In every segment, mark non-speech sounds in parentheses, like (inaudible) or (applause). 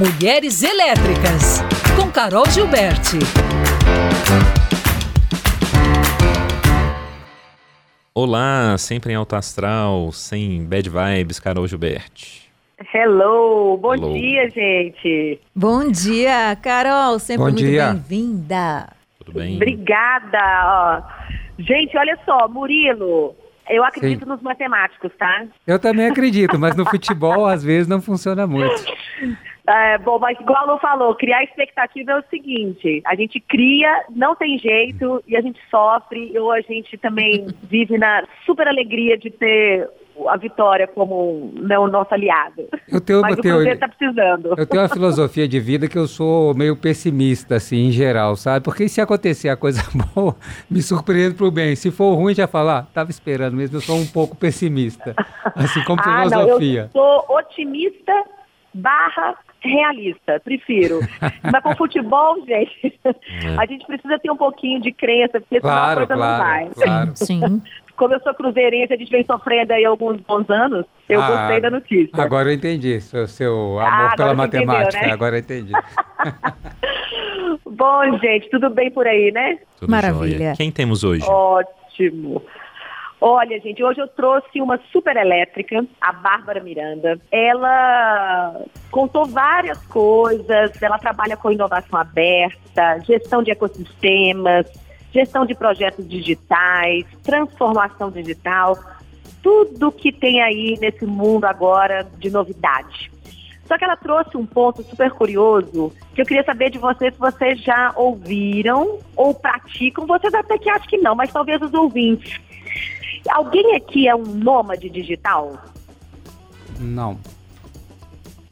Mulheres Elétricas, com Carol Gilberti. Olá, sempre em alto astral, sem bad vibes, Carol Gilberti. Hello, bom Hello. dia, gente. Bom dia, Carol, sempre Bom muito bem-vinda. Tudo bem? Obrigada. ó. Gente, olha só, Murilo, eu acredito nos matemáticos, tá? Eu também acredito, mas no futebol às vezes não funciona muito. (laughs) É, bom, mas igual Lu falou, criar expectativa é o seguinte, a gente cria, não tem jeito, e a gente sofre, ou a gente também (laughs) vive na super alegria de ter a vitória como né, o nosso aliado. Eu tenho, Mas eu o tenho, Cruzeiro tá precisando. eu tenho uma filosofia de vida que eu sou meio pessimista, assim, em geral, sabe? Porque se acontecer a coisa (laughs) boa, me surpreendo pro bem. Se for ruim, já falar, ah, tava esperando mesmo, eu sou um pouco pessimista. Assim, como Ah, não, filosofia. eu sou otimista barra realista, prefiro. (laughs) Mas com futebol, gente, a gente precisa ter um pouquinho de crença, porque senão a Claro, coisa não vai. claro, claro. Sim. Como eu sou cruzeirense, a gente vem sofrendo aí alguns bons anos, eu Ah, gostei da notícia. Agora eu entendi, seu, seu amor Ah, pela você entendeu, matemática, né? agora eu entendi. (laughs) Bom, gente, tudo bem por aí, né? Tudo Maravilha. jóia. Quem temos hoje? Ótimo. Olha, gente, hoje eu trouxe uma super elétrica, a Bárbara Miranda. Ela contou várias coisas, ela trabalha com inovação aberta, gestão de ecossistemas, gestão de projetos digitais, transformação digital, tudo que tem aí nesse mundo agora de novidade. Só que ela trouxe um ponto super curioso que eu queria saber de vocês se vocês já ouviram ou praticam. Vocês até que acham que não, mas talvez os ouvintes. Alguém aqui é um nômade digital? Não.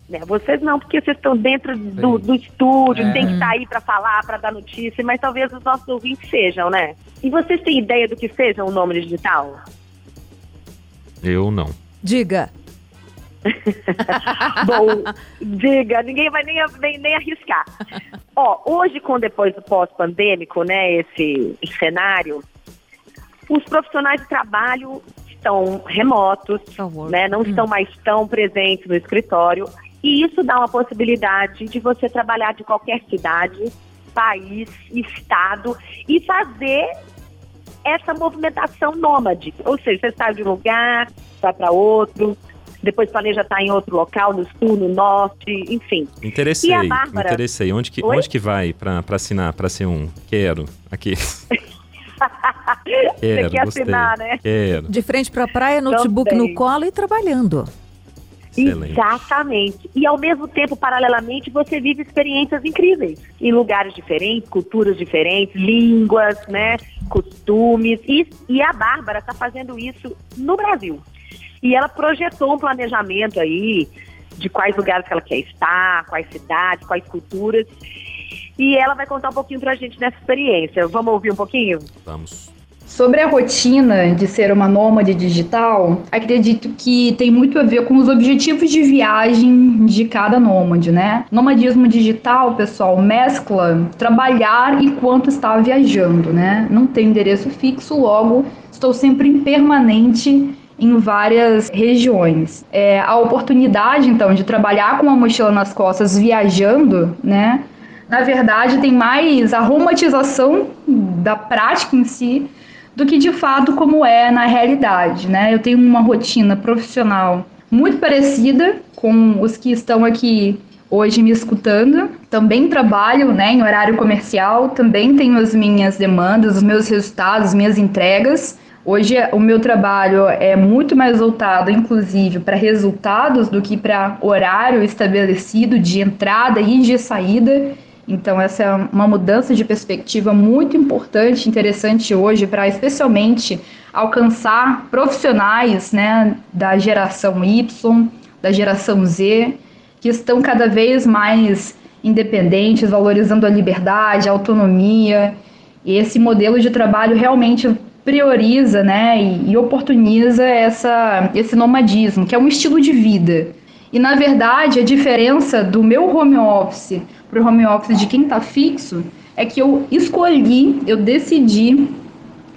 Né, Vocês não, porque vocês estão dentro do, do estúdio, É. tem que estar aí para falar, para dar notícia, mas talvez os nossos ouvintes sejam, né? E vocês têm ideia do que seja um nômade digital? Eu não. Diga. (laughs) Bom, diga, ninguém vai nem, nem, nem arriscar. Ó, hoje, com depois do pós-pandêmico, né, esse cenário, os profissionais de trabalho estão remotos, né, não estão mais tão presentes no escritório, e isso dá uma possibilidade de você trabalhar de qualquer cidade, país, estado e fazer essa movimentação nômade. Ou seja, você sai de um lugar, vai para outro, depois planeja estar em outro local, no sul, no norte, enfim. Interessei, E a Bárbara? interessei. Onde que, Oi? onde que vai pra assinar, pra ser um? Quero. Aqui. (laughs) Quero, você quer gostei. assinar, né? Quero. De frente pra praia, notebook Também. no colo e trabalhando. Excelente. Exatamente. E ao mesmo tempo, paralelamente, você vive experiências incríveis em lugares diferentes, culturas diferentes, línguas, né, costumes. E, e a Bárbara está fazendo isso no Brasil. E ela projetou um planejamento aí de quais lugares que ela quer estar, quais cidades, quais culturas. E ela vai contar um pouquinho pra gente dessa experiência. Vamos ouvir um pouquinho? Vamos. Sobre a rotina de ser uma nômade digital, acredito que tem muito a ver com os objetivos de viagem de cada nômade, né? Nomadismo digital, pessoal, mescla trabalhar enquanto está viajando, né? Não tem endereço fixo, logo estou sempre em permanente em várias regiões. É, a oportunidade, então, de trabalhar com uma mochila nas costas viajando, né? Na verdade, tem mais a romantização da prática em si do que de fato como é na realidade, né? Eu tenho uma rotina profissional muito parecida com os que estão aqui hoje me escutando. Também trabalho né, em horário comercial, também tenho as minhas demandas, os meus resultados, as minhas entregas. Hoje o meu trabalho é muito mais voltado, inclusive, para resultados do que para horário estabelecido de entrada e de saída. Então, essa é uma mudança de perspectiva muito importante, interessante hoje, para especialmente alcançar profissionais né, da geração Y, da geração Z, que estão cada vez mais independentes, valorizando a liberdade, a autonomia. E esse modelo de trabalho realmente prioriza né, e, e oportuniza essa, esse nomadismo, que é um estilo de vida. E, na verdade, a diferença do meu home office para o home office de quem está fixo é que eu escolhi, eu decidi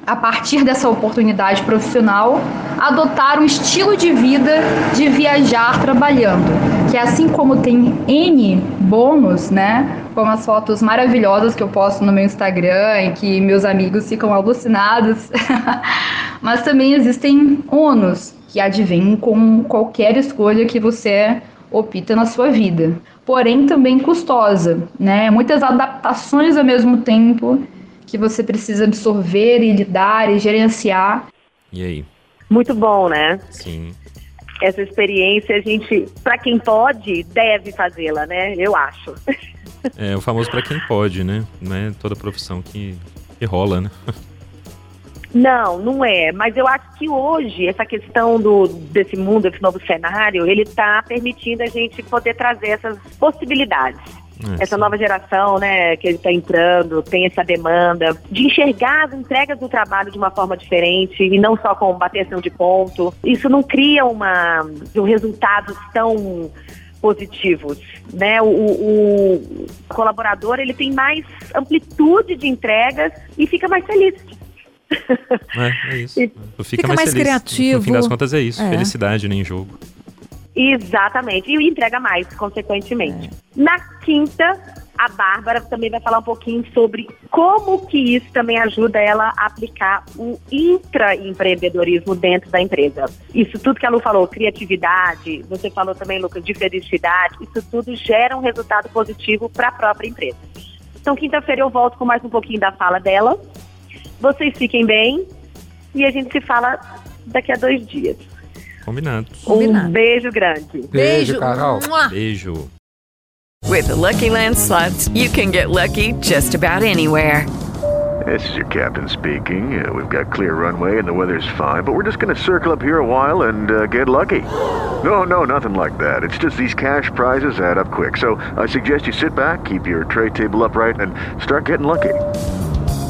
a partir dessa oportunidade profissional, adotar um estilo de vida de viajar trabalhando, que é assim como tem N bônus, né? Como as fotos maravilhosas que eu posto no meu Instagram e que meus amigos ficam alucinados, (laughs) mas também existem ônus que advêm com qualquer escolha que você opta na sua vida. Porém, também custosa, né? Muitas adaptações ao mesmo tempo que você precisa absorver e lidar e gerenciar. E aí? Muito bom, né? Sim. Essa experiência, a gente, para quem pode, deve fazê-la, né? Eu acho. É o famoso para quem pode, né? Não é toda profissão que, que rola, né? (laughs) Não, não é. Mas eu acho que hoje essa questão do, desse mundo, esse novo cenário, ele está permitindo a gente poder trazer essas possibilidades. É, essa nova geração, né, que ele está entrando, tem essa demanda de enxergar as entregas do trabalho de uma forma diferente e não só com bateção de ponto. Isso não cria uma um resultados tão positivos, né? O, o, colaborador ele tem mais amplitude de entregas e fica mais feliz. É, é isso. E fica, fica mais, mais feliz. criativo. No fim das contas é isso, É. felicidade nem jogo. Exatamente. E entrega mais, consequentemente. Na quinta, a Bárbara também vai falar um pouquinho sobre como que isso também ajuda ela a aplicar o intraempreendedorismo dentro da empresa. Isso tudo que a Lu falou, criatividade, você falou também, Lucas, de felicidade, isso tudo gera um resultado positivo para a própria empresa. Então, quinta-feira eu volto com mais um pouquinho da fala dela. Vocês fiquem bem e a gente se fala daqui a dois dias. Combinado. Um beijo grande. Beijo, Carol. Beijo. With the Lucky Land slots, you can get lucky just about anywhere. This is your captain speaking. Uh, we've got clear runway and the weather's fine, but we're just going to circle up here a while and uh, get lucky. No, no, nothing like that. It's just these cash prizes add up quick. So I suggest you sit back, keep your tray table upright, and start getting lucky.